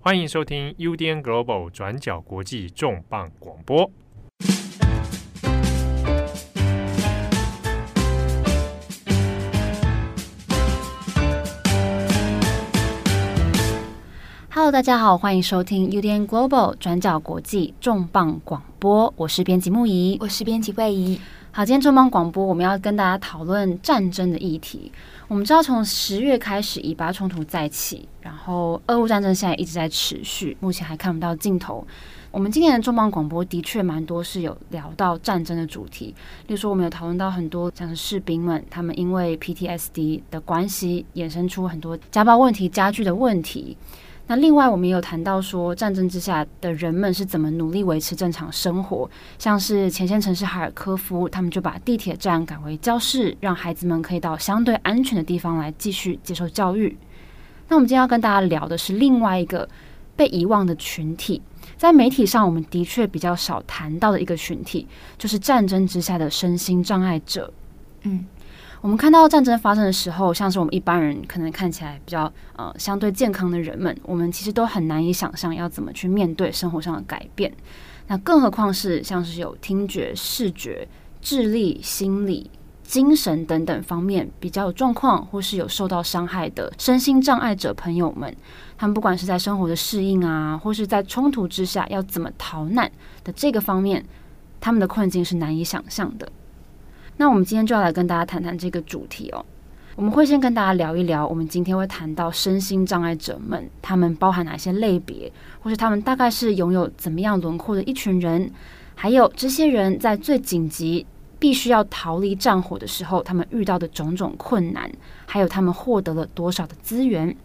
欢迎收听 UDN Global 转角国际重磅广播。Hello，大家好，欢迎收听 UDN Global 转角国际重磅广播。我是编辑木仪，我是编辑魏仪。好，今天重磅广播我们要跟大家讨论战争的议题。我们知道，从十月开始，以巴冲突再起，然后俄乌战争现在一直在持续，目前还看不到尽头。我们今年的重磅广播的确蛮多是有聊到战争的主题，例如说，我们有讨论到很多像是士兵们，他们因为 PTSD 的关系，衍生出很多家暴问题、加剧的问题。那另外，我们也有谈到说，战争之下的人们是怎么努力维持正常生活，像是前线城市哈尔科夫，他们就把地铁站改为教室，让孩子们可以到相对安全的地方来继续接受教育。那我们今天要跟大家聊的是另外一个被遗忘的群体，在媒体上我们的确比较少谈到的一个群体，就是战争之下的身心障碍者。嗯。我们看到战争发生的时候，像是我们一般人可能看起来比较呃相对健康的人们，我们其实都很难以想象要怎么去面对生活上的改变。那更何况是像是有听觉、视觉、智力、心理、精神等等方面比较有状况，或是有受到伤害的身心障碍者朋友们，他们不管是在生活的适应啊，或是在冲突之下要怎么逃难的这个方面，他们的困境是难以想象的。那我们今天就要来跟大家谈谈这个主题哦。我们会先跟大家聊一聊，我们今天会谈到身心障碍者们，他们包含哪些类别，或是他们大概是拥有怎么样轮廓的一群人，还有这些人在最紧急必须要逃离战火的时候，他们遇到的种种困难，还有他们获得了多少的资源。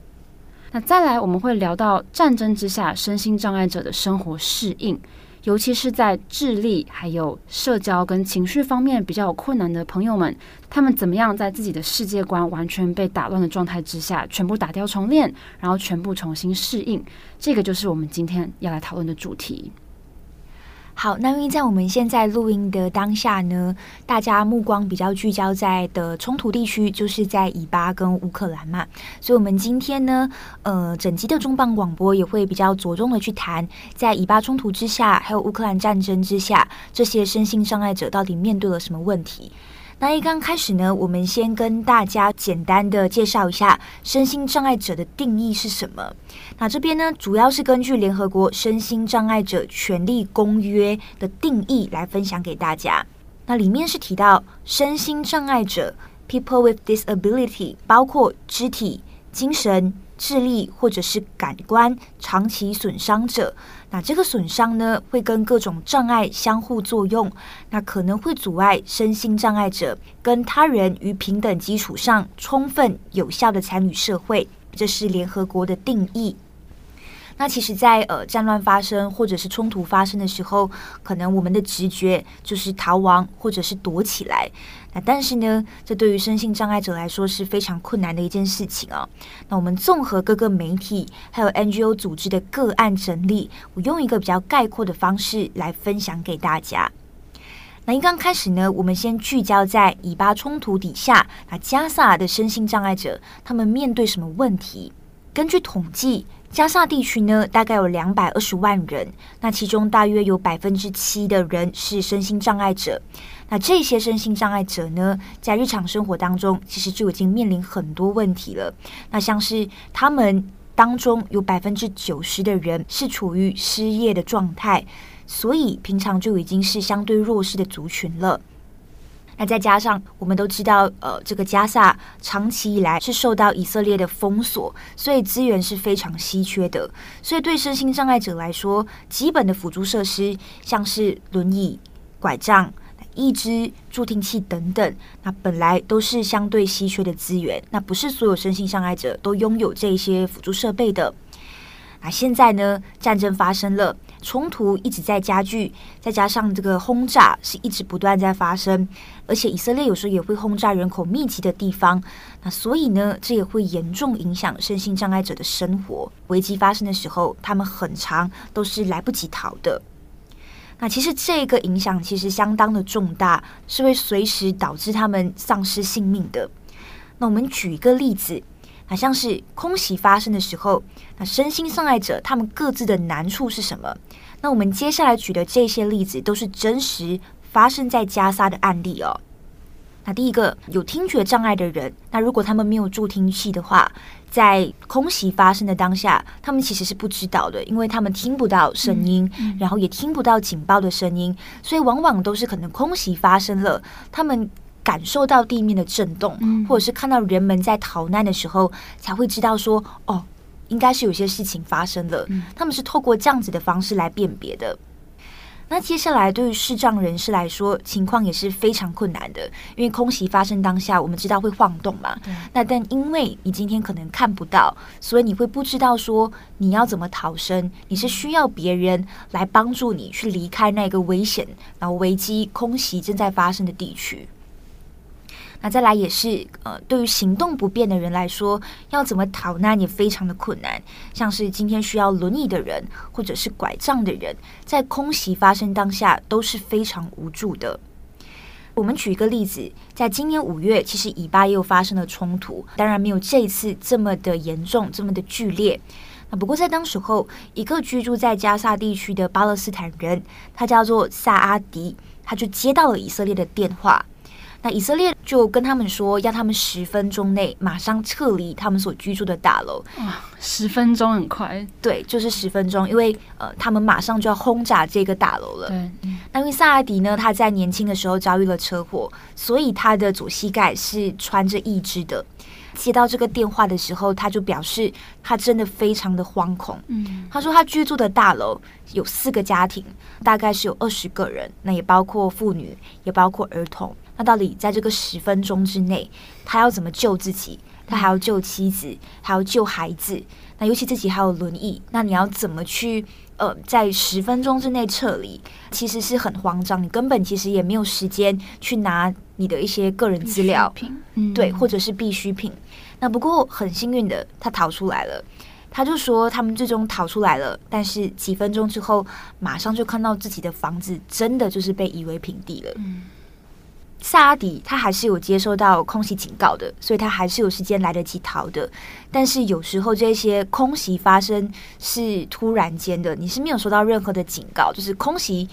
那再来，我们会聊到战争之下身心障碍者的生活适应。尤其是在智力、还有社交跟情绪方面比较有困难的朋友们，他们怎么样在自己的世界观完全被打乱的状态之下，全部打掉重练，然后全部重新适应？这个就是我们今天要来讨论的主题。好，那因为在我们现在录音的当下呢，大家目光比较聚焦在的冲突地区，就是在以巴跟乌克兰嘛，所以，我们今天呢，呃，整集的重磅广播也会比较着重的去谈，在以巴冲突之下，还有乌克兰战争之下，这些身心障碍者到底面对了什么问题。那一刚开始呢，我们先跟大家简单的介绍一下身心障碍者的定义是什么。那这边呢，主要是根据联合国身心障碍者权利公约的定义来分享给大家。那里面是提到身心障碍者 （people with disability） 包括肢体、精神。智力或者是感官长期损伤者，那这个损伤呢，会跟各种障碍相互作用，那可能会阻碍身心障碍者跟他人于平等基础上充分有效的参与社会，这是联合国的定义。那其实在，呃战乱发生或者是冲突发生的时候，可能我们的直觉就是逃亡或者是躲起来。那但是呢，这对于身心障碍者来说是非常困难的一件事情啊。那我们综合各个媒体还有 NGO 组织的个案整理，我用一个比较概括的方式来分享给大家。那一刚开始呢，我们先聚焦在以巴冲突底下，那加萨的身心障碍者他们面对什么问题？根据统计。加萨地区呢，大概有两百二十万人，那其中大约有百分之七的人是身心障碍者。那这些身心障碍者呢，在日常生活当中，其实就已经面临很多问题了。那像是他们当中有百分之九十的人是处于失业的状态，所以平常就已经是相对弱势的族群了。那再加上我们都知道，呃，这个加萨长期以来是受到以色列的封锁，所以资源是非常稀缺的。所以对身心障碍者来说，基本的辅助设施，像是轮椅、拐杖、义肢助听器等等，那本来都是相对稀缺的资源。那不是所有身心障碍者都拥有这些辅助设备的。那现在呢，战争发生了。冲突一直在加剧，再加上这个轰炸是一直不断在发生，而且以色列有时候也会轰炸人口密集的地方，那所以呢，这也会严重影响身心障碍者的生活。危机发生的时候，他们很长都是来不及逃的。那其实这个影响其实相当的重大，是会随时导致他们丧失性命的。那我们举一个例子。那像是空袭发生的时候，那身心障碍者他们各自的难处是什么？那我们接下来举的这些例子都是真实发生在加沙的案例哦。那第一个有听觉障碍的人，那如果他们没有助听器的话，在空袭发生的当下，他们其实是不知道的，因为他们听不到声音，嗯嗯、然后也听不到警报的声音，所以往往都是可能空袭发生了，他们感受到地面的震动，嗯、或者是看到人们在逃难的时候，才会知道说，哦，应该是有些事情发生了。嗯、他们是透过这样子的方式来辨别的。那接下来，对于视障人士来说，情况也是非常困难的，因为空袭发生当下，我们知道会晃动嘛。那但因为你今天可能看不到，所以你会不知道说你要怎么逃生，你是需要别人来帮助你去离开那个危险、然后危机、空袭正在发生的地区。那再来也是，呃，对于行动不便的人来说，要怎么逃难也非常的困难。像是今天需要轮椅的人，或者是拐杖的人，在空袭发生当下都是非常无助的。我们举一个例子，在今年五月，其实以巴又发生了冲突，当然没有这一次这么的严重，这么的剧烈。那不过在当时候，一个居住在加萨地区的巴勒斯坦人，他叫做萨阿迪，他就接到了以色列的电话。那以色列就跟他们说，要他们十分钟内马上撤离他们所居住的大楼。哇，十分钟很快。对，就是十分钟，因为呃，他们马上就要轰炸这个大楼了。对，那因为萨阿迪呢，他在年轻的时候遭遇了车祸，所以他的左膝盖是穿着义肢的。接到这个电话的时候，他就表示他真的非常的惶恐。嗯，他说他居住的大楼有四个家庭，大概是有二十个人，那也包括妇女，也包括儿童。那到底在这个十分钟之内，他要怎么救自己？他还要救妻子，还要救孩子。那尤其自己还有轮椅，那你要怎么去呃，在十分钟之内撤离？其实是很慌张，你根本其实也没有时间去拿你的一些个人资料，嗯、对，或者是必需品。那不过很幸运的，他逃出来了。他就说他们最终逃出来了，但是几分钟之后，马上就看到自己的房子真的就是被夷为平地了。嗯萨阿迪他还是有接收到空袭警告的，所以他还是有时间来得及逃的。但是有时候这些空袭发生是突然间的，你是没有收到任何的警告，就是空袭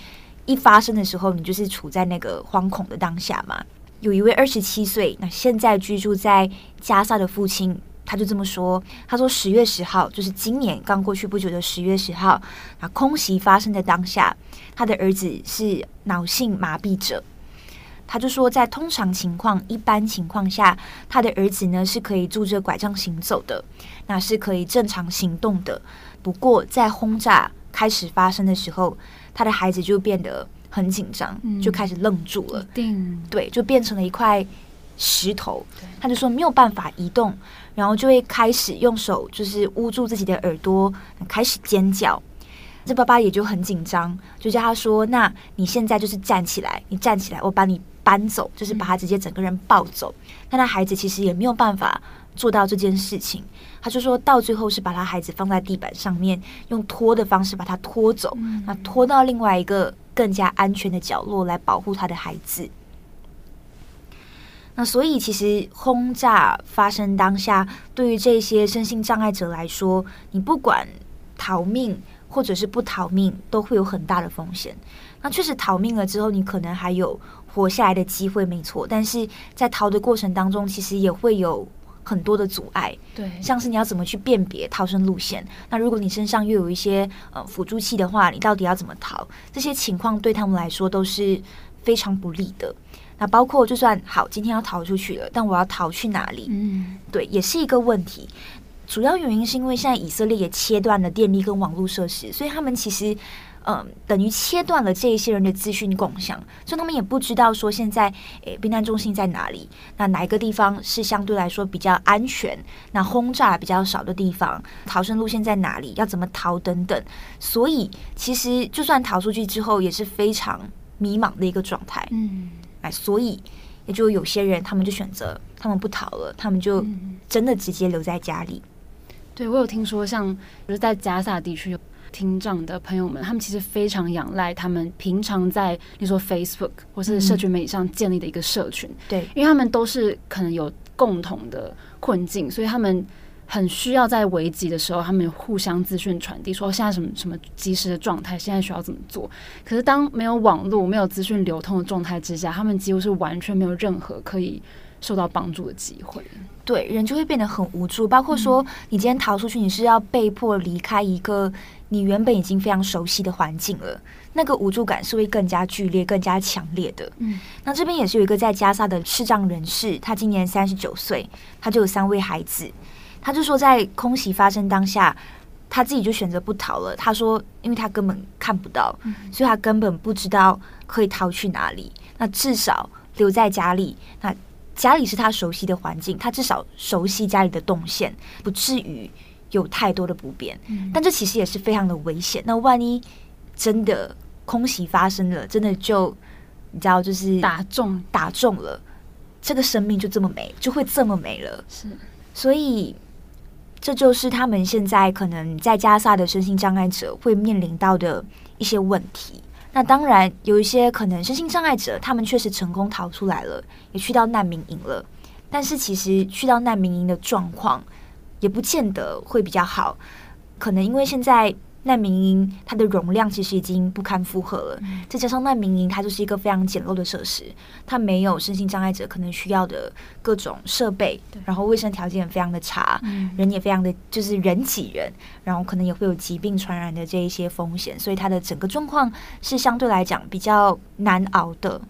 一发生的时候，你就是处在那个惶恐的当下嘛。有一位二十七岁，那现在居住在加萨的父亲，他就这么说：“他说十月十号，就是今年刚过去不久的十月十号，啊空袭发生的当下，他的儿子是脑性麻痹者。”他就说，在通常情况、一般情况下，他的儿子呢是可以拄着拐杖行走的，那是可以正常行动的。不过，在轰炸开始发生的时候，他的孩子就变得很紧张，嗯、就开始愣住了。定对，就变成了一块石头。他就说没有办法移动，然后就会开始用手就是捂住自己的耳朵，开始尖叫。这爸爸也就很紧张，就叫他说：“那你现在就是站起来，你站起来，我把你。”搬走，就是把他直接整个人抱走。但他孩子其实也没有办法做到这件事情。他就说到最后是把他孩子放在地板上面，用拖的方式把他拖走，那拖到另外一个更加安全的角落来保护他的孩子。那所以其实轰炸发生当下，对于这些身心障碍者来说，你不管逃命或者是不逃命，都会有很大的风险。那确实逃命了之后，你可能还有活下来的机会，没错。但是在逃的过程当中，其实也会有很多的阻碍。对，像是你要怎么去辨别逃生路线？那如果你身上又有一些呃辅助器的话，你到底要怎么逃？这些情况对他们来说都是非常不利的。那包括就算好，今天要逃出去了，但我要逃去哪里？嗯，对，也是一个问题。主要原因是因为现在以色列也切断了电力跟网络设施，所以他们其实。嗯，等于切断了这一些人的资讯共享，所以他们也不知道说现在诶避难中心在哪里，那哪一个地方是相对来说比较安全，那轰炸比较少的地方，逃生路线在哪里，要怎么逃等等。所以其实就算逃出去之后，也是非常迷茫的一个状态。嗯，哎，所以也就有些人他们就选择他们不逃了，他们就真的直接留在家里。对，我有听说，像就是在加萨地区。听障的朋友们，他们其实非常仰赖他们平常在，你说 Facebook 或是社群媒体上建立的一个社群，对，因为他们都是可能有共同的困境，所以他们很需要在危急的时候，他们互相资讯传递，说现在什么什么及时的状态，现在需要怎么做。可是当没有网络、没有资讯流通的状态之下，他们几乎是完全没有任何可以受到帮助的机会。对，人就会变得很无助。包括说，你今天逃出去，你是要被迫离开一个你原本已经非常熟悉的环境了，那个无助感是会更加剧烈、更加强烈的。嗯，那这边也是有一个在加沙的视障人士，他今年三十九岁，他就有三位孩子。他就说，在空袭发生当下，他自己就选择不逃了。他说，因为他根本看不到，所以他根本不知道可以逃去哪里。那至少留在家里，那家里是他熟悉的环境，他至少熟悉家里的动线，不至于有太多的不便。但这其实也是非常的危险。那万一真的空袭发生了，真的就你知道，就是打中打中了，这个生命就这么没，就会这么没了。是，所以。这就是他们现在可能在加萨的身心障碍者会面临到的一些问题。那当然有一些可能身心障碍者，他们确实成功逃出来了，也去到难民营了。但是其实去到难民营的状况也不见得会比较好，可能因为现在。难民营它的容量其实已经不堪负荷了，再加上难民营它就是一个非常简陋的设施，它没有身心障碍者可能需要的各种设备，然后卫生条件也非常的差，人也非常的就是人挤人，然后可能也会有疾病传染的这一些风险，所以它的整个状况是相对来讲比较难熬的。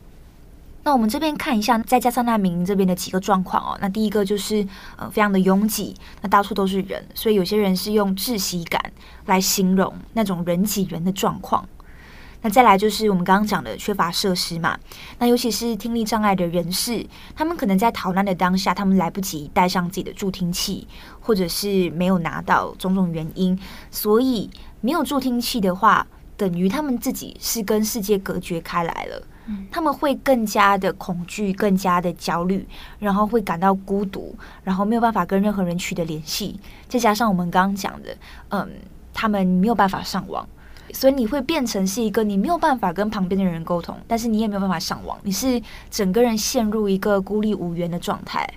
那我们这边看一下，再加上难民这边的几个状况哦。那第一个就是呃，非常的拥挤，那到处都是人，所以有些人是用窒息感来形容那种人挤人的状况。那再来就是我们刚刚讲的缺乏设施嘛。那尤其是听力障碍的人士，他们可能在逃难的当下，他们来不及带上自己的助听器，或者是没有拿到种种原因，所以没有助听器的话，等于他们自己是跟世界隔绝开来了。他们会更加的恐惧，更加的焦虑，然后会感到孤独，然后没有办法跟任何人取得联系。再加上我们刚刚讲的，嗯，他们没有办法上网，所以你会变成是一个你没有办法跟旁边的人沟通，但是你也没有办法上网，你是整个人陷入一个孤立无援的状态。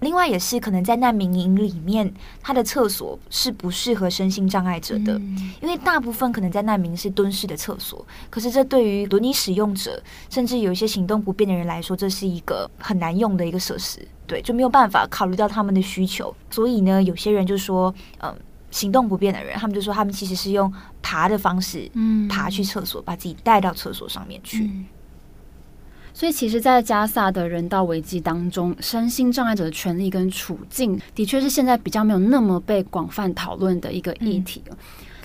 另外也是可能在难民营里面，他的厕所是不适合身心障碍者的，因为大部分可能在难民是蹲式的厕所，可是这对于轮椅使用者，甚至有一些行动不便的人来说，这是一个很难用的一个设施，对，就没有办法考虑到他们的需求。所以呢，有些人就说，嗯，行动不便的人，他们就说他们其实是用爬的方式，嗯。爬去厕所，把自己带到厕所上面去。所以，其实，在加萨的人道危机当中，身心障碍者的权利跟处境，的确是现在比较没有那么被广泛讨论的一个议题。嗯、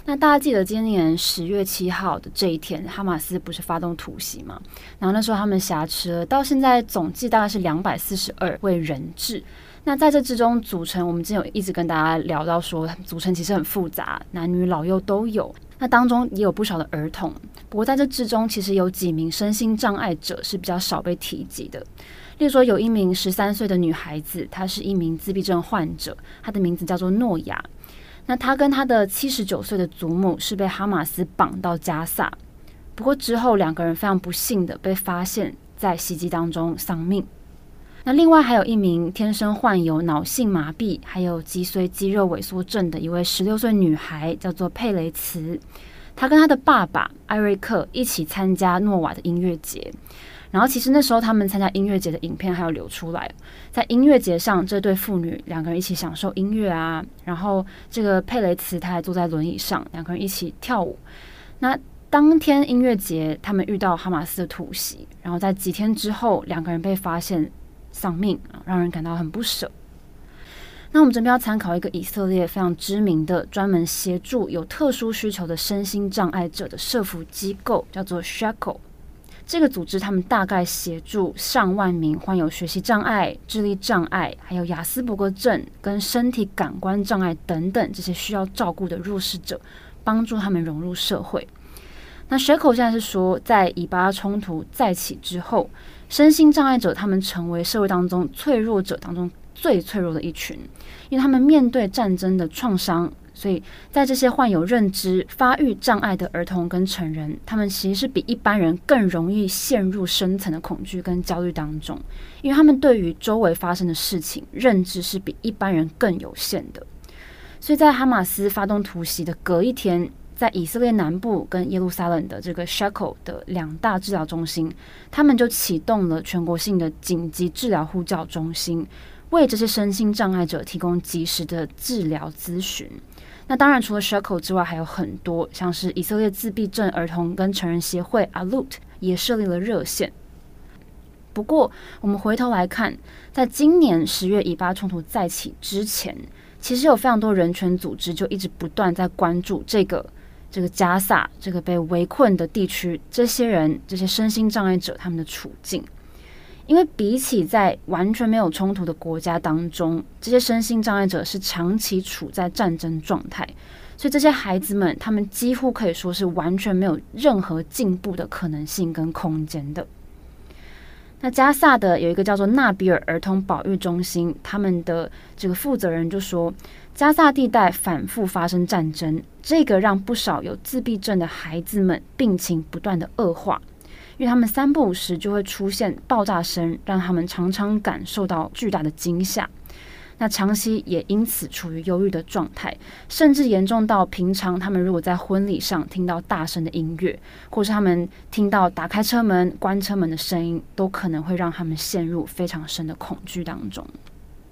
那大家记得今年十月七号的这一天，哈马斯不是发动突袭吗？然后那时候他们挟持了，到现在总计大概是两百四十二位人质。那在这之中，组成我们之前有一直跟大家聊到说，组成其实很复杂，男女老幼都有。那当中也有不少的儿童，不过在这之中，其实有几名身心障碍者是比较少被提及的。例如说，有一名十三岁的女孩子，她是一名自闭症患者，她的名字叫做诺亚。那她跟她的七十九岁的祖母是被哈马斯绑到加萨，不过之后两个人非常不幸的被发现在袭击当中丧命。那另外还有一名天生患有脑性麻痹，还有脊髓肌肉萎缩症的一位十六岁女孩，叫做佩雷茨。她跟她的爸爸艾瑞克一起参加诺瓦的音乐节。然后其实那时候他们参加音乐节的影片还有流出来，在音乐节上，这对父女两个人一起享受音乐啊。然后这个佩雷茨她还坐在轮椅上，两个人一起跳舞。那当天音乐节，他们遇到哈马斯的突袭，然后在几天之后，两个人被发现。丧命啊，让人感到很不舍。那我们这边要参考一个以色列非常知名的、专门协助有特殊需求的身心障碍者的社福机构，叫做 Shackle。这个组织他们大概协助上万名患有学习障碍、智力障碍，还有雅斯伯格症跟身体感官障碍等等这些需要照顾的弱势者，帮助他们融入社会。那 Shackle 现在是说，在以巴冲突再起之后。身心障碍者，他们成为社会当中脆弱者当中最脆弱的一群，因为他们面对战争的创伤，所以在这些患有认知发育障碍的儿童跟成人，他们其实是比一般人更容易陷入深层的恐惧跟焦虑当中，因为他们对于周围发生的事情认知是比一般人更有限的，所以在哈马斯发动突袭的隔一天，在以色列南部跟耶路撒冷的这个 Shekel 的两大治疗中心，他们就启动了全国性的紧急治疗呼叫中心，为这些身心障碍者提供及时的治疗咨询。那当然，除了 Shekel 之外，还有很多，像是以色列自闭症儿童跟成人协会 Alut 也设立了热线。不过，我们回头来看，在今年十月以巴冲突再起之前，其实有非常多人权组织就一直不断在关注这个。这个加萨这个被围困的地区，这些人这些身心障碍者他们的处境，因为比起在完全没有冲突的国家当中，这些身心障碍者是长期处在战争状态，所以这些孩子们他们几乎可以说是完全没有任何进步的可能性跟空间的。那加萨的有一个叫做纳比尔儿童保育中心，他们的这个负责人就说。加萨地带反复发生战争，这个让不少有自闭症的孩子们病情不断的恶化，因为他们三不五时就会出现爆炸声，让他们常常感受到巨大的惊吓。那长期也因此处于忧郁的状态，甚至严重到平常他们如果在婚礼上听到大声的音乐，或是他们听到打开车门、关车门的声音，都可能会让他们陷入非常深的恐惧当中。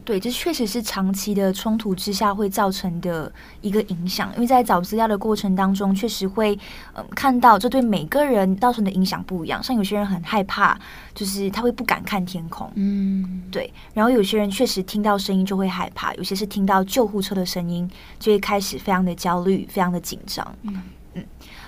对，这确实是长期的冲突之下会造成的一个影响。因为在找资料的过程当中，确实会嗯看到这对每个人造成的影响不一样。像有些人很害怕，就是他会不敢看天空，嗯，对。然后有些人确实听到声音就会害怕，有些是听到救护车的声音就会开始非常的焦虑，非常的紧张，嗯嗯。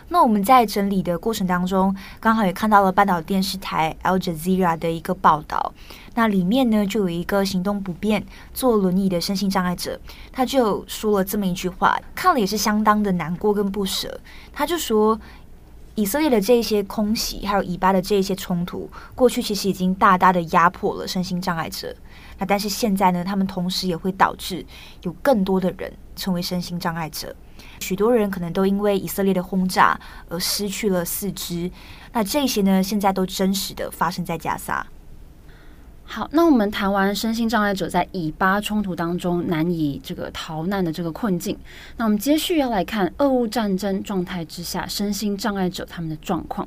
那我们在整理的过程当中，刚好也看到了半岛电视台 Al Jazeera 的一个报道。那里面呢，就有一个行动不便、坐轮椅的身心障碍者，他就说了这么一句话，看了也是相当的难过跟不舍。他就说，以色列的这些空袭，还有以巴的这些冲突，过去其实已经大大的压迫了身心障碍者。那但是现在呢，他们同时也会导致有更多的人成为身心障碍者。许多人可能都因为以色列的轰炸而失去了四肢，那这些呢，现在都真实的发生在加沙。好，那我们谈完身心障碍者在以巴冲突当中难以这个逃难的这个困境，那我们接续要来看俄乌战争状态之下身心障碍者他们的状况。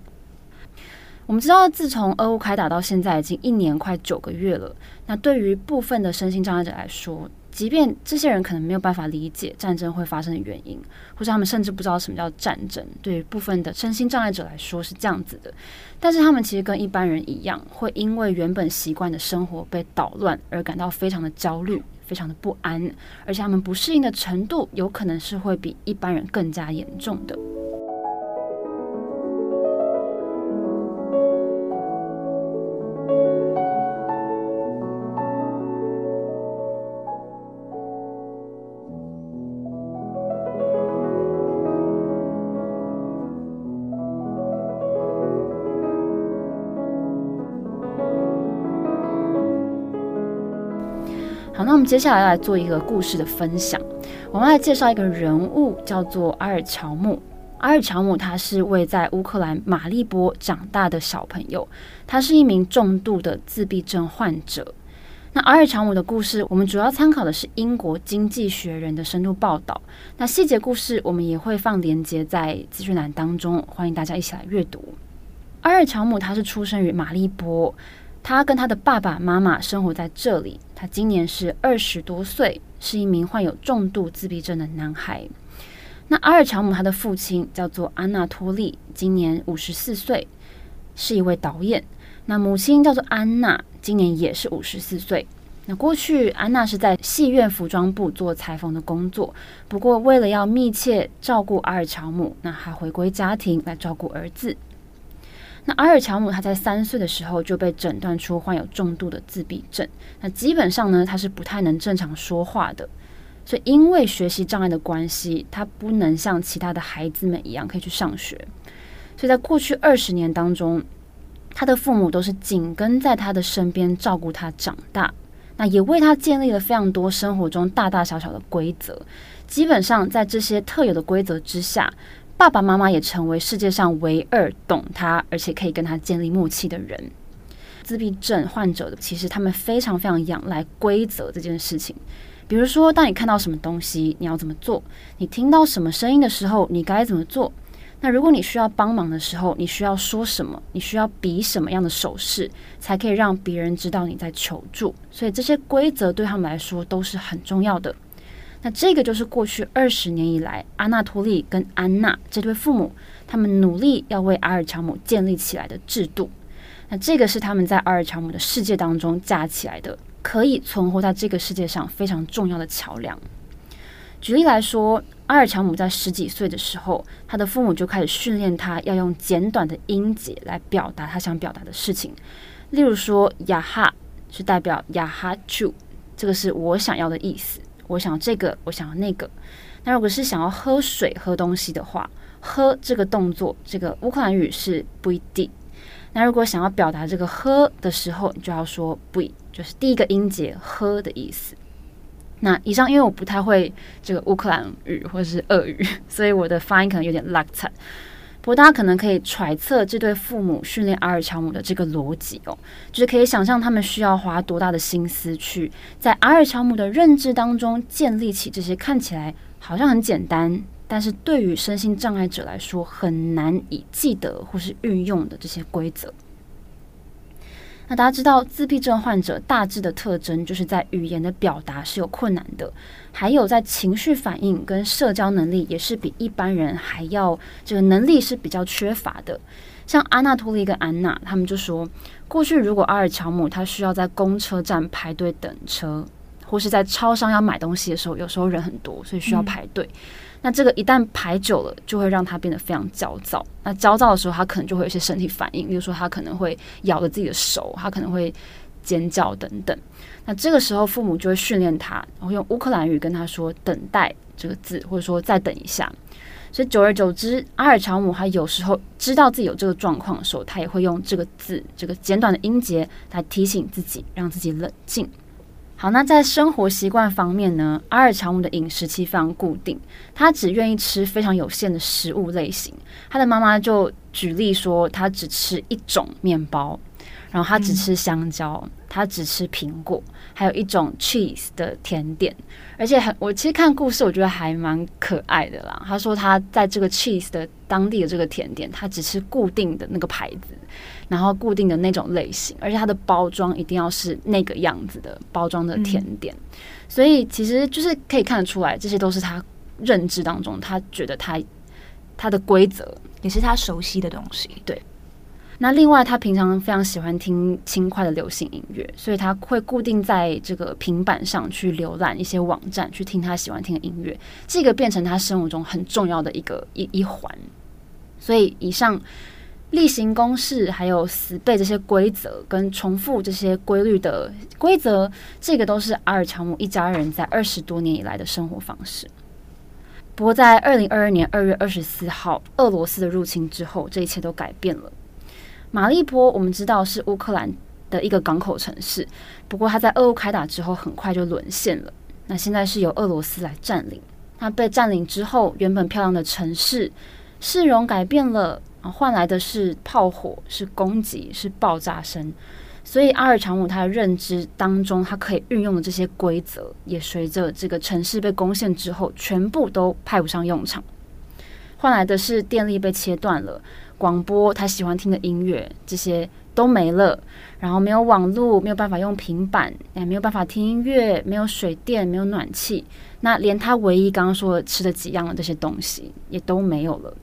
我们知道，自从俄乌开打到现在已经一年快九个月了，那对于部分的身心障碍者来说，即便这些人可能没有办法理解战争会发生的原因，或者他们甚至不知道什么叫战争，对于部分的身心障碍者来说是这样子的。但是他们其实跟一般人一样，会因为原本习惯的生活被捣乱而感到非常的焦虑、非常的不安，而且他们不适应的程度有可能是会比一般人更加严重的。我们接下来来做一个故事的分享。我们来介绍一个人物，叫做阿尔乔姆。阿尔乔姆他是位在乌克兰马利波长大的小朋友，他是一名重度的自闭症患者。那阿尔乔姆的故事，我们主要参考的是英国经济学人的深度报道。那细节故事我们也会放连接在资讯栏当中，欢迎大家一起来阅读。阿尔乔姆他是出生于马利波。他跟他的爸爸妈妈生活在这里。他今年是二十多岁，是一名患有重度自闭症的男孩。那阿尔乔姆他的父亲叫做安娜托利，今年五十四岁，是一位导演。那母亲叫做安娜，今年也是五十四岁。那过去安娜是在戏院服装部做裁缝的工作，不过为了要密切照顾阿尔乔姆，那还回归家庭来照顾儿子。那阿尔乔姆他在三岁的时候就被诊断出患有重度的自闭症，那基本上呢，他是不太能正常说话的，所以因为学习障碍的关系，他不能像其他的孩子们一样可以去上学，所以在过去二十年当中，他的父母都是紧跟在他的身边照顾他长大，那也为他建立了非常多生活中大大小小的规则，基本上在这些特有的规则之下。爸爸妈妈也成为世界上唯二懂他，而且可以跟他建立默契的人。自闭症患者的其实他们非常非常仰赖规则这件事情，比如说，当你看到什么东西，你要怎么做？你听到什么声音的时候，你该怎么做？那如果你需要帮忙的时候，你需要说什么？你需要比什么样的手势，才可以让别人知道你在求助？所以这些规则对他们来说都是很重要的。那这个就是过去二十年以来，阿纳托利跟安娜这对父母，他们努力要为阿尔乔姆建立起来的制度。那这个是他们在阿尔乔姆的世界当中架起来的，可以存活在这个世界上非常重要的桥梁。举例来说，阿尔乔姆在十几岁的时候，他的父母就开始训练他要用简短的音节来表达他想表达的事情。例如说，呀哈是代表呀哈啾，这个是我想要的意思。我想这个，我想要那个。那如果是想要喝水、喝东西的话，喝这个动作，这个乌克兰语是不一定。那如果想要表达这个喝的时候，你就要说不，就是第一个音节喝的意思。那以上，因为我不太会这个乌克兰语或者是俄语，所以我的发音可能有点拉惨。不过大家可能可以揣测这对父母训练阿尔乔姆的这个逻辑哦，就是可以想象他们需要花多大的心思去在阿尔乔姆的认知当中建立起这些看起来好像很简单，但是对于身心障碍者来说很难以记得或是运用的这些规则。那大家知道，自闭症患者大致的特征就是在语言的表达是有困难的，还有在情绪反应跟社交能力也是比一般人还要这个能力是比较缺乏的。像阿纳托利跟安娜，他们就说，过去如果阿尔乔姆他需要在公车站排队等车，或是在超商要买东西的时候，有时候人很多，所以需要排队。嗯那这个一旦排久了，就会让他变得非常焦躁。那焦躁的时候，他可能就会有些身体反应，比如说他可能会咬着自己的手，他可能会尖叫等等。那这个时候，父母就会训练他，然后用乌克兰语跟他说“等待”这个字，或者说“再等一下”。所以久而久之，阿尔乔姆他有时候知道自己有这个状况的时候，他也会用这个字，这个简短的音节来提醒自己，让自己冷静。好，那在生活习惯方面呢？阿尔乔姆的饮食期非常固定，他只愿意吃非常有限的食物类型。他的妈妈就举例说，他只吃一种面包，然后他只吃香蕉，嗯、他只吃苹果，还有一种 cheese 的甜点。而且很，我其实看故事，我觉得还蛮可爱的啦。他说他在这个 cheese 的当地的这个甜点，他只吃固定的那个牌子。然后固定的那种类型，而且它的包装一定要是那个样子的包装的甜点，嗯、所以其实就是可以看得出来，这些都是他认知当中他觉得他他的规则，也是他熟悉的东西。对。那另外，他平常非常喜欢听轻快的流行音乐，所以他会固定在这个平板上去浏览一些网站，去听他喜欢听的音乐，这个变成他生活中很重要的一个一一环。所以以上。例行公事，还有死背这些规则跟重复这些规律的规则，这个都是阿尔乔姆一家人在二十多年以来的生活方式。不过，在二零二二年二月二十四号俄罗斯的入侵之后，这一切都改变了。马利波我们知道是乌克兰的一个港口城市，不过它在俄乌开打之后很快就沦陷了。那现在是由俄罗斯来占领。那被占领之后，原本漂亮的城市市容改变了。换来的是炮火，是攻击，是爆炸声。所以阿尔长姆他的认知当中，他可以运用的这些规则，也随着这个城市被攻陷之后，全部都派不上用场。换来的是电力被切断了，广播他喜欢听的音乐这些都没了，然后没有网络，没有办法用平板，也没有办法听音乐，没有水电，没有暖气，那连他唯一刚刚说的吃的几样的这些东西也都没有了。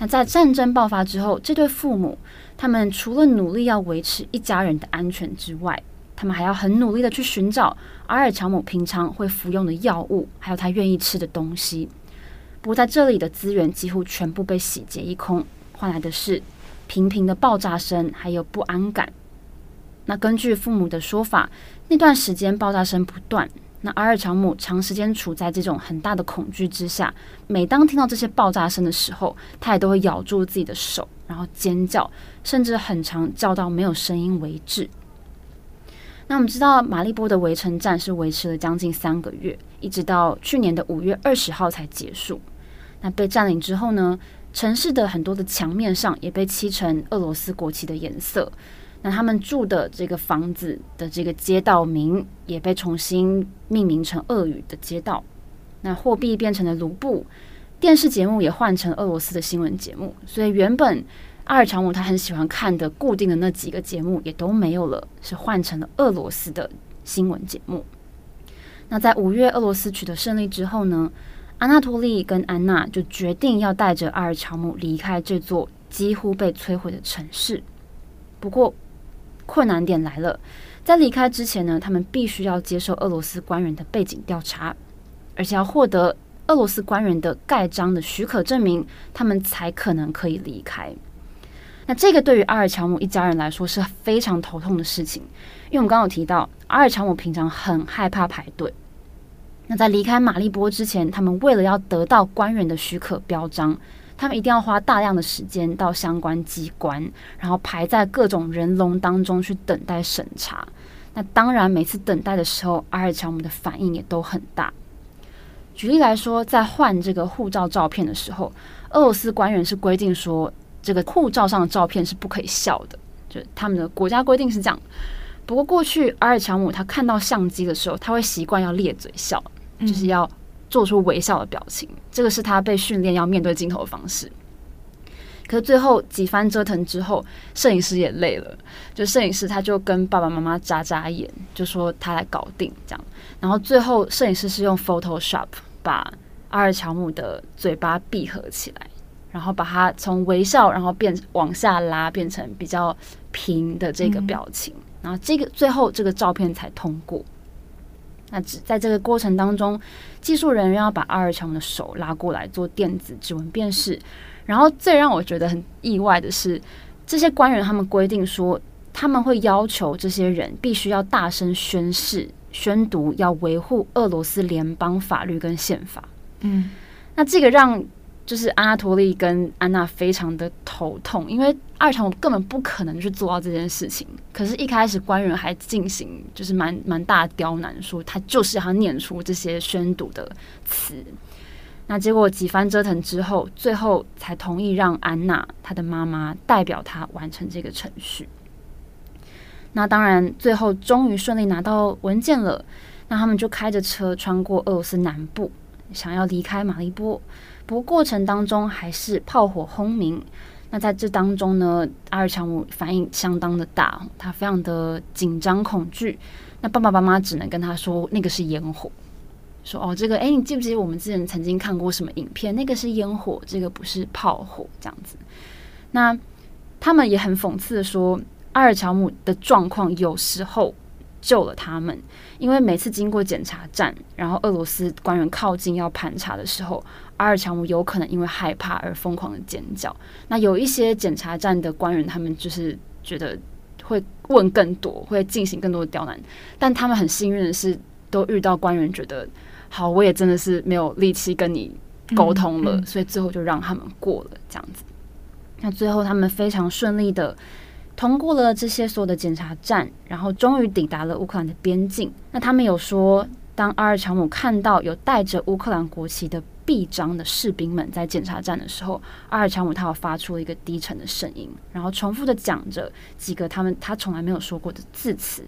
那在战争爆发之后，这对父母他们除了努力要维持一家人的安全之外，他们还要很努力的去寻找阿尔乔姆平常会服用的药物，还有他愿意吃的东西。不过在这里的资源几乎全部被洗劫一空，换来的是频频的爆炸声，还有不安感。那根据父母的说法，那段时间爆炸声不断。那阿尔乔姆长时间处在这种很大的恐惧之下，每当听到这些爆炸声的时候，他也都会咬住自己的手，然后尖叫，甚至很长叫到没有声音为止。那我们知道，马利波的围城战是维持了将近三个月，一直到去年的五月二十号才结束。那被占领之后呢，城市的很多的墙面上也被漆成俄罗斯国旗的颜色。那他们住的这个房子的这个街道名也被重新命名成俄语的街道。那货币变成了卢布，电视节目也换成俄罗斯的新闻节目。所以原本阿尔乔姆他很喜欢看的固定的那几个节目也都没有了，是换成了俄罗斯的新闻节目。那在五月俄罗斯取得胜利之后呢，阿纳托利跟安娜就决定要带着阿尔乔姆离开这座几乎被摧毁的城市。不过困难点来了，在离开之前呢，他们必须要接受俄罗斯官员的背景调查，而且要获得俄罗斯官员的盖章的许可证明，他们才可能可以离开。那这个对于阿尔乔姆一家人来说是非常头痛的事情，因为我们刚刚有提到，阿尔乔姆平常很害怕排队。那在离开马利波之前，他们为了要得到官员的许可标章，他们一定要花大量的时间到相关机关，然后排在各种人龙当中去等待审查。那当然，每次等待的时候，阿尔乔姆的反应也都很大。举例来说，在换这个护照照片的时候，俄罗斯官员是规定说，这个护照上的照片是不可以笑的，就他们的国家规定是这样。不过过去阿尔乔姆他看到相机的时候，他会习惯要咧嘴笑。就是要做出微笑的表情，这个是他被训练要面对镜头的方式。可是最后几番折腾之后，摄影师也累了，就摄影师他就跟爸爸妈妈眨眨眼，就说他来搞定这样。然后最后摄影师是用 Photoshop 把阿尔乔姆的嘴巴闭合起来，然后把他从微笑然后变往下拉，变成比较平的这个表情，然后这个最后这个照片才通过。那只在这个过程当中，技术人员要把阿尔乔姆的手拉过来做电子指纹辨识。然后最让我觉得很意外的是，这些官员他们规定说，他们会要求这些人必须要大声宣誓、宣读，要维护俄罗斯联邦法律跟宪法。嗯，那这个让。就是阿纳托利跟安娜非常的头痛，因为阿尔乔姆根本不可能去做到这件事情。可是，一开始官员还进行就是蛮蛮大刁难，说他就是要念出这些宣读的词。那结果几番折腾之后，最后才同意让安娜她的妈妈代表她完成这个程序。那当然，最后终于顺利拿到文件了。那他们就开着车穿过俄罗斯南部，想要离开马利波。不过程当中还是炮火轰鸣，那在这当中呢，阿尔乔姆反应相当的大，他非常的紧张恐惧。那爸爸妈妈只能跟他说，那个是烟火，说哦，这个哎，你记不记得我们之前曾经看过什么影片？那个是烟火，这个不是炮火，这样子。那他们也很讽刺的说，阿尔乔姆的状况有时候救了他们，因为每次经过检查站，然后俄罗斯官员靠近要盘查的时候。阿尔强姆有可能因为害怕而疯狂的尖叫。那有一些检查站的官员，他们就是觉得会问更多，会进行更多的刁难。但他们很幸运的是，都遇到官员觉得好，我也真的是没有力气跟你沟通了，嗯嗯、所以最后就让他们过了这样子。那最后他们非常顺利的通过了这些所有的检查站，然后终于抵达了乌克兰的边境。那他们有说，当阿尔乔姆看到有带着乌克兰国旗的臂章的士兵们在检查站的时候，阿尔乔姆他有发出了一个低沉的声音，然后重复的讲着几个他们他从来没有说过的字词。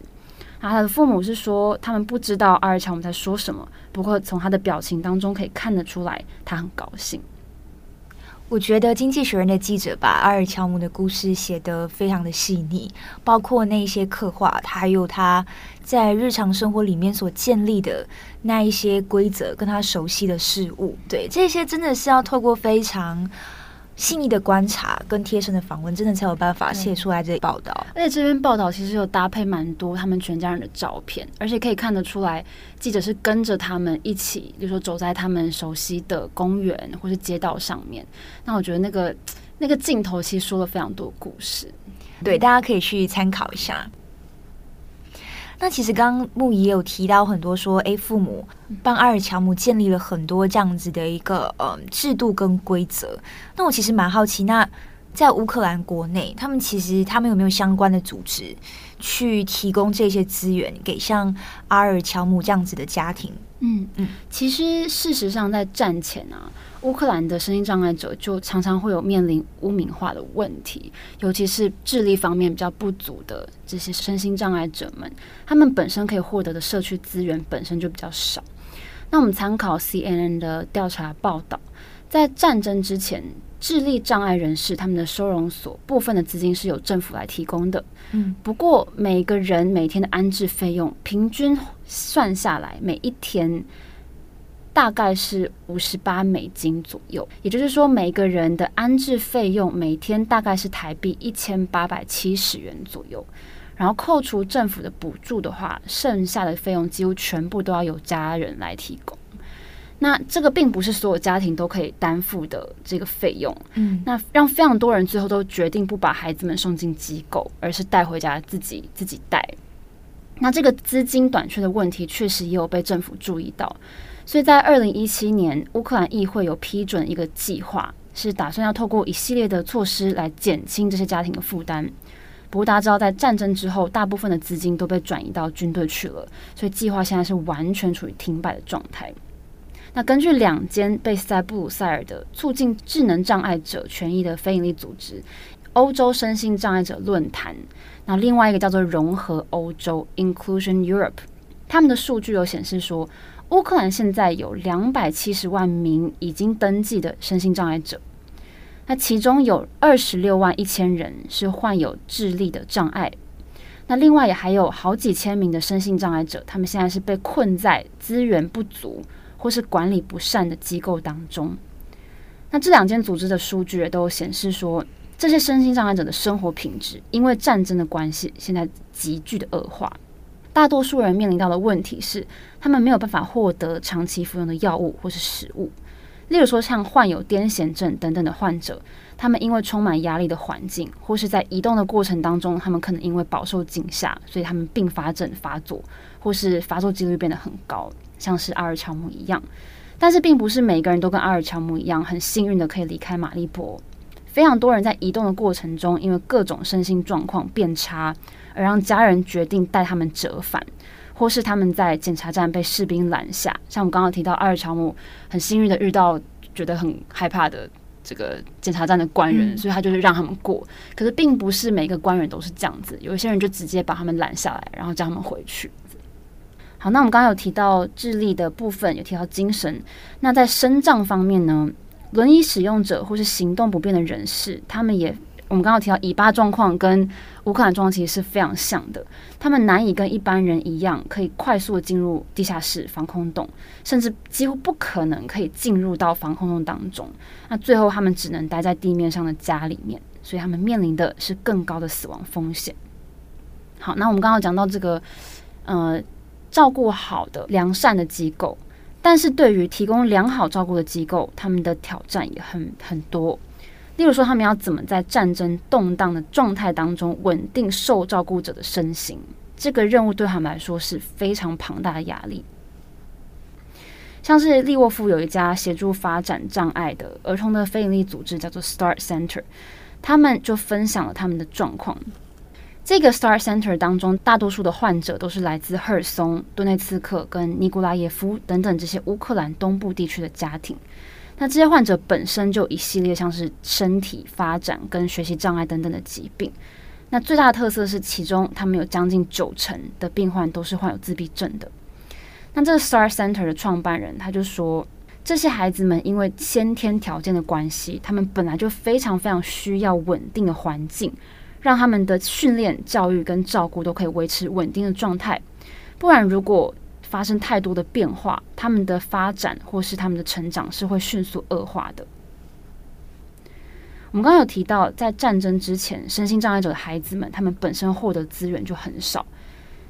然后他的父母是说，他们不知道阿尔乔姆在说什么，不过从他的表情当中可以看得出来，他很高兴。我觉得《经济学人》的记者把阿尔乔姆的故事写得非常的细腻，包括那一些刻画，他还有他在日常生活里面所建立的那一些规则，跟他熟悉的事物。对，这些真的是要透过非常细腻的观察跟贴身的访问，真的才有办法写出来这报道。而且这篇报道其实有搭配蛮多他们全家人的照片，而且可以看得出来，记者是跟着他们一起，比如说走在他们熟悉的公园或是街道上面。那我觉得那个那个镜头其实说了非常多故事，对，大家可以去参考一下。那其实刚刚牧宜也有提到很多说，诶，父母帮阿尔乔姆建立了很多这样子的一个呃制度跟规则。那我其实蛮好奇，那在乌克兰国内，他们其实他们有没有相关的组织去提供这些资源给像阿尔乔姆这样子的家庭？嗯嗯，其实事实上，在战前啊，乌克兰的身心障碍者就常常会有面临污名化的问题，尤其是智力方面比较不足的这些身心障碍者们，他们本身可以获得的社区资源本身就比较少。那我们参考 CNN 的调查报道，在战争之前，智力障碍人士他们的收容所部分的资金是由政府来提供的。嗯，不过每个人每天的安置费用平均算下来，每一天大概是五十八美金左右。也就是说，每个人的安置费用每天大概是台币一千八百七十元左右。然后扣除政府的补助的话，剩下的费用几乎全部都要由家人来提供。那这个并不是所有家庭都可以担负的这个费用。嗯，那让非常多人最后都决定不把孩子们送进机构，而是带回家自己自己带。那这个资金短缺的问题确实也有被政府注意到，所以在二零一七年，乌克兰议会有批准一个计划，是打算要透过一系列的措施来减轻这些家庭的负担。不过大家知道，在战争之后，大部分的资金都被转移到军队去了，所以计划现在是完全处于停摆的状态。那根据两间贝斯在布鲁塞尔的促进智能障碍者权益的非营利组织——欧洲身心障碍者论坛，那另外一个叫做融合欧洲 （Inclusion Europe），他们的数据有显示说，乌克兰现在有两百七十万名已经登记的身心障碍者。那其中有二十六万一千人是患有智力的障碍，那另外也还有好几千名的身心障碍者，他们现在是被困在资源不足或是管理不善的机构当中。那这两间组织的数据也都显示说，这些身心障碍者的生活品质因为战争的关系，现在急剧的恶化。大多数人面临到的问题是，他们没有办法获得长期服用的药物或是食物。例如说，像患有癫痫症等等的患者，他们因为充满压力的环境，或是在移动的过程当中，他们可能因为饱受惊吓，所以他们并发症发作，或是发作几率变得很高，像是阿尔乔姆一样。但是，并不是每个人都跟阿尔乔姆一样很幸运的可以离开马利博。非常多人在移动的过程中，因为各种身心状况变差，而让家人决定带他们折返。或是他们在检查站被士兵拦下，像我们刚刚提到阿尔乔姆很幸运的遇到觉得很害怕的这个检查站的官员，嗯、所以他就是让他们过。可是并不是每个官员都是这样子，有一些人就直接把他们拦下来，然后叫他们回去。好，那我们刚刚有提到智力的部分，有提到精神。那在身障方面呢，轮椅使用者或是行动不便的人士，他们也。我们刚刚提到以巴状况跟乌克兰状况其实是非常像的，他们难以跟一般人一样可以快速的进入地下室防空洞，甚至几乎不可能可以进入到防空洞当中。那最后他们只能待在地面上的家里面，所以他们面临的是更高的死亡风险。好，那我们刚刚讲到这个呃照顾好的良善的机构，但是对于提供良好照顾的机构，他们的挑战也很很多。例如说，他们要怎么在战争动荡的状态当中稳定受照顾者的身形？这个任务对他们来说是非常庞大的压力。像是利沃夫有一家协助发展障碍的儿童的非营利组织，叫做 Start Center，他们就分享了他们的状况。这个 Star Center 当中，大多数的患者都是来自赫尔松、顿内茨克跟尼古拉耶夫等等这些乌克兰东部地区的家庭。那这些患者本身就一系列像是身体发展跟学习障碍等等的疾病。那最大的特色是，其中他们有将近九成的病患都是患有自闭症的。那这个 Star Center 的创办人他就说，这些孩子们因为先天条件的关系，他们本来就非常非常需要稳定的环境，让他们的训练、教育跟照顾都可以维持稳定的状态。不然如果发生太多的变化，他们的发展或是他们的成长是会迅速恶化的。我们刚刚有提到，在战争之前，身心障碍者的孩子们，他们本身获得资源就很少。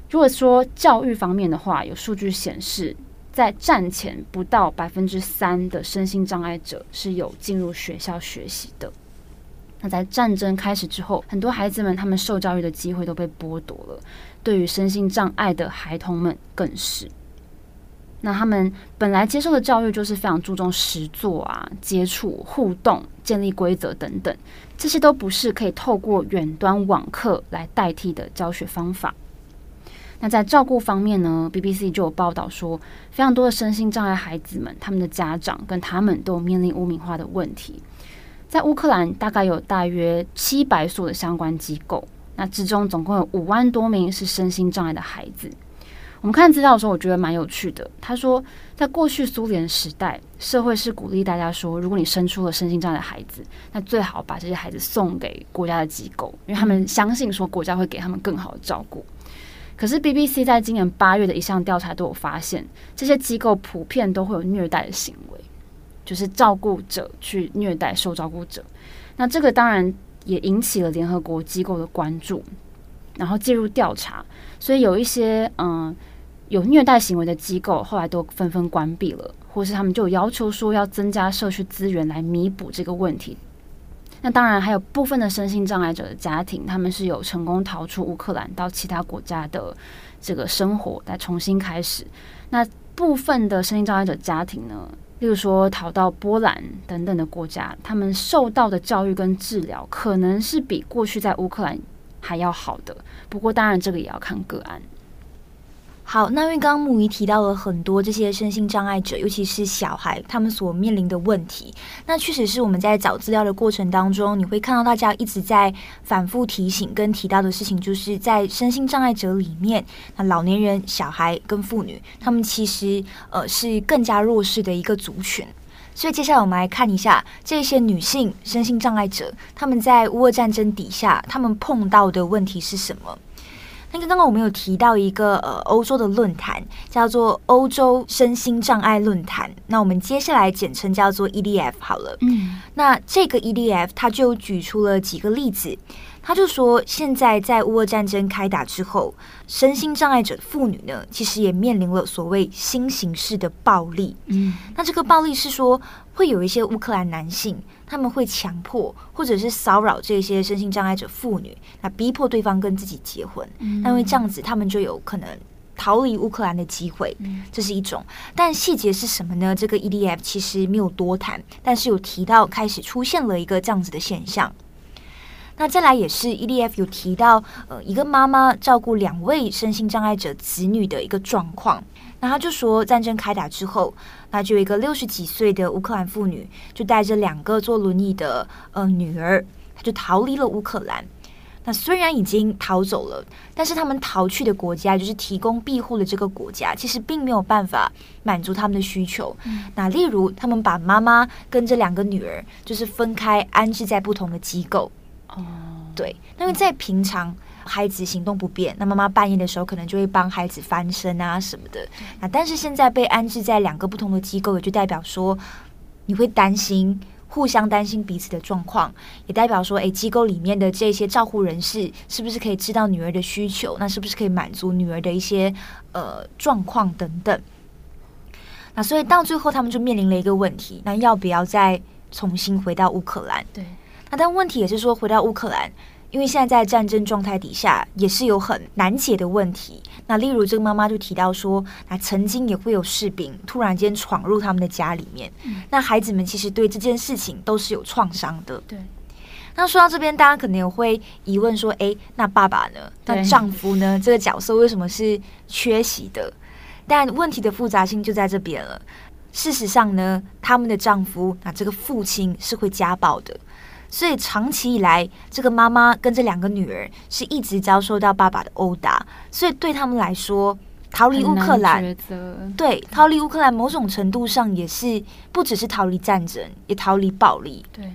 如果说教育方面的话，有数据显示，在战前不到百分之三的身心障碍者是有进入学校学习的。那在战争开始之后，很多孩子们他们受教育的机会都被剥夺了。对于身心障碍的孩童们更是，那他们本来接受的教育就是非常注重实作啊、接触、互动、建立规则等等，这些都不是可以透过远端网课来代替的教学方法。那在照顾方面呢，BBC 就有报道说，非常多的身心障碍孩子们，他们的家长跟他们都面临污名化的问题。在乌克兰，大概有大约七百所的相关机构，那之中总共有五万多名是身心障碍的孩子。我们看资料的时候，我觉得蛮有趣的。他说，在过去苏联时代，社会是鼓励大家说，如果你生出了身心障碍的孩子，那最好把这些孩子送给国家的机构，因为他们相信说国家会给他们更好的照顾。可是 BBC 在今年八月的一项调查都有发现，这些机构普遍都会有虐待的行为，就是照顾者去虐待受照顾者。那这个当然也引起了联合国机构的关注，然后介入调查。所以有一些嗯。有虐待行为的机构后来都纷纷关闭了，或是他们就要求说要增加社区资源来弥补这个问题。那当然还有部分的身心障碍者的家庭，他们是有成功逃出乌克兰到其他国家的这个生活来重新开始。那部分的身心障碍者家庭呢，例如说逃到波兰等等的国家，他们受到的教育跟治疗可能是比过去在乌克兰还要好的。不过当然这个也要看个案。好，那因为刚刚木鱼提到了很多这些身心障碍者，尤其是小孩，他们所面临的问题。那确实是我们在找资料的过程当中，你会看到大家一直在反复提醒跟提到的事情，就是在身心障碍者里面，那老年人、小孩跟妇女，他们其实呃是更加弱势的一个族群。所以接下来我们来看一下这些女性身心障碍者，他们在乌俄战争底下，他们碰到的问题是什么？那个刚刚我们有提到一个呃欧洲的论坛，叫做欧洲身心障碍论坛。那我们接下来简称叫做 EDF 好了。嗯，那这个 EDF 它就举出了几个例子。他就说，现在在乌俄战争开打之后，身心障碍者妇女呢，其实也面临了所谓新形式的暴力。嗯，那这个暴力是说，会有一些乌克兰男性，他们会强迫或者是骚扰这些身心障碍者妇女，那逼迫对方跟自己结婚。嗯，那因为这样子，他们就有可能逃离乌克兰的机会。嗯，这是一种。但细节是什么呢？这个 EDF 其实没有多谈，但是有提到开始出现了一个这样子的现象。那再来也是 EDF 有提到，呃，一个妈妈照顾两位身心障碍者子女的一个状况。那他就说，战争开打之后，那就有一个六十几岁的乌克兰妇女，就带着两个坐轮椅的呃女儿，她就逃离了乌克兰。那虽然已经逃走了，但是他们逃去的国家，就是提供庇护的这个国家，其实并没有办法满足他们的需求。嗯、那例如，他们把妈妈跟这两个女儿，就是分开安置在不同的机构。哦，对，因为在平常孩子行动不便，那妈妈半夜的时候可能就会帮孩子翻身啊什么的。那但是现在被安置在两个不同的机构，也就代表说你会担心，互相担心彼此的状况，也代表说，哎，机构里面的这些照护人士是不是可以知道女儿的需求？那是不是可以满足女儿的一些呃状况等等？那所以到最后，他们就面临了一个问题：那要不要再重新回到乌克兰？对。那但问题也是说，回到乌克兰，因为现在在战争状态底下，也是有很难解的问题。那例如这个妈妈就提到说，那曾经也会有士兵突然间闯入他们的家里面，嗯、那孩子们其实对这件事情都是有创伤的。对。那说到这边，大家可能也会疑问说，哎，那爸爸呢？那丈夫呢？这个角色为什么是缺席的？但问题的复杂性就在这边了。事实上呢，他们的丈夫，那这个父亲是会家暴的。所以长期以来，这个妈妈跟这两个女儿是一直遭受到爸爸的殴打，所以对他们来说，逃离乌克兰，对，逃离乌克兰某种程度上也是不只是逃离战争，也逃离暴力。对，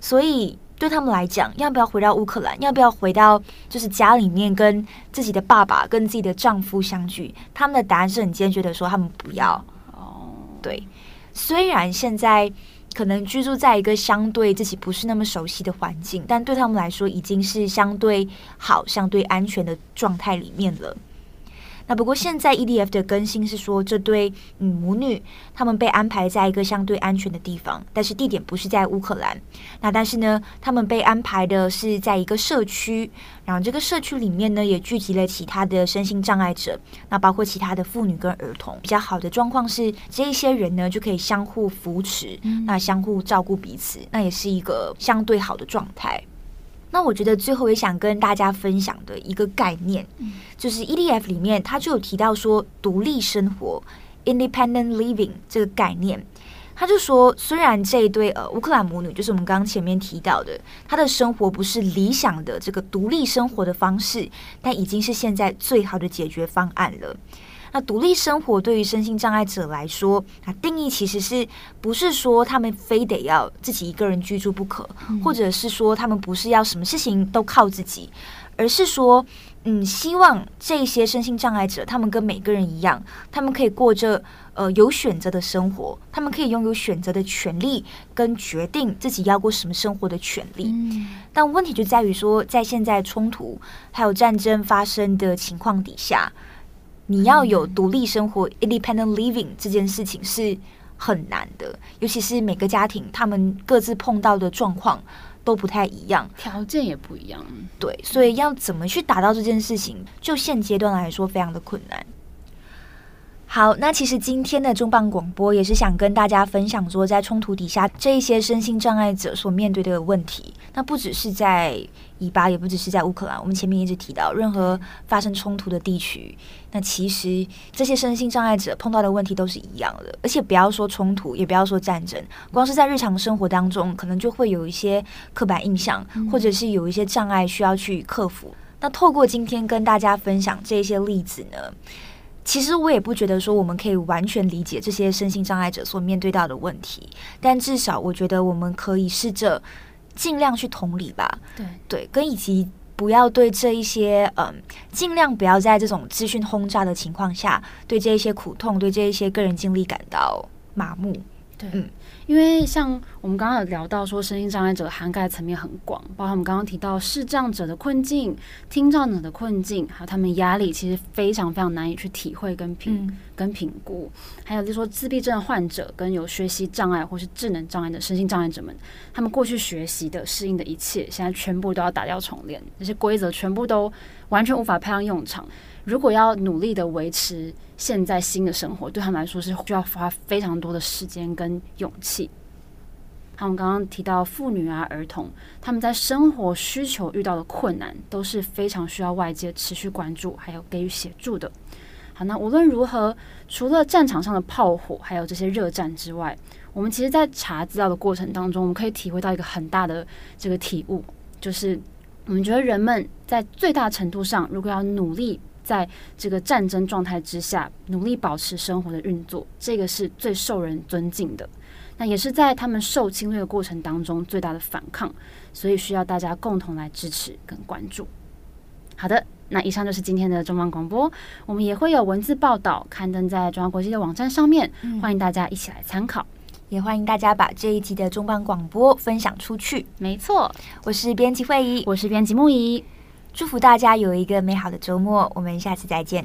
所以对他们来讲，要不要回到乌克兰？要不要回到就是家里面跟自己的爸爸、跟自己的丈夫相聚？他们的答案是很坚决的，说他们不要。哦，对，虽然现在。可能居住在一个相对自己不是那么熟悉的环境，但对他们来说已经是相对好、相对安全的状态里面了。那不过现在 EDF 的更新是说，这对嗯母女他们被安排在一个相对安全的地方，但是地点不是在乌克兰。那但是呢，他们被安排的是在一个社区，然后这个社区里面呢也聚集了其他的身心障碍者，那包括其他的妇女跟儿童。比较好的状况是，这一些人呢就可以相互扶持，那相互照顾彼此，那也是一个相对好的状态。那我觉得最后也想跟大家分享的一个概念，嗯、就是 EDF 里面他就有提到说独立生活 （independent living） 这个概念。他就说，虽然这一对呃乌克兰母女，就是我们刚刚前面提到的，她的生活不是理想的这个独立生活的方式，但已经是现在最好的解决方案了。那独立生活对于身心障碍者来说，那定义其实是不是说他们非得要自己一个人居住不可，嗯、或者是说他们不是要什么事情都靠自己，而是说，嗯，希望这些身心障碍者他们跟每个人一样，他们可以过着。呃，有选择的生活，他们可以拥有选择的权利，跟决定自己要过什么生活的权利。嗯，但问题就在于说，在现在冲突还有战争发生的情况底下，你要有独立生活 （independent living） 这件事情是很难的，尤其是每个家庭他们各自碰到的状况都不太一样，条件也不一样。对，所以要怎么去达到这件事情，就现阶段来说非常的困难。好，那其实今天的重磅广播也是想跟大家分享说，在冲突底下这一些身心障碍者所面对的问题。那不只是在以巴，也不只是在乌克兰。我们前面一直提到，任何发生冲突的地区，那其实这些身心障碍者碰到的问题都是一样的。而且不要说冲突，也不要说战争，光是在日常生活当中，可能就会有一些刻板印象，或者是有一些障碍需要去克服。那透过今天跟大家分享这些例子呢，其实我也不觉得说我们可以完全理解这些身心障碍者所面对到的问题，但至少我觉得我们可以试着尽量去同理吧。对对，跟以及不要对这一些嗯，尽量不要在这种资讯轰炸的情况下，对这一些苦痛，对这一些个人经历感到麻木。对，嗯。因为像我们刚刚有聊到说，身心障碍者涵盖层面很广，包括我们刚刚提到视障者的困境、听障者的困境，还有他们压力，其实非常非常难以去体会跟评、嗯、跟评估。还有就是说，自闭症患者跟有学习障碍或是智能障碍的身心障碍者们，他们过去学习的适应的一切，现在全部都要打掉重练，这些规则全部都完全无法派上用场。如果要努力的维持现在新的生活，对他们来说是需要花非常多的时间跟勇气。他，们刚刚提到妇女啊、儿童，他们在生活需求遇到的困难，都是非常需要外界持续关注，还有给予协助的。好，那无论如何，除了战场上的炮火，还有这些热战之外，我们其实，在查资料的过程当中，我们可以体会到一个很大的这个体悟，就是我们觉得人们在最大程度上，如果要努力。在这个战争状态之下，努力保持生活的运作，这个是最受人尊敬的。那也是在他们受侵略的过程当中最大的反抗，所以需要大家共同来支持跟关注。好的，那以上就是今天的重磅广播，我们也会有文字报道刊登在中央国际的网站上面，嗯、欢迎大家一起来参考，也欢迎大家把这一集的重磅广播分享出去。没错，我是编辑慧仪，我是编辑木仪。祝福大家有一个美好的周末，我们下次再见。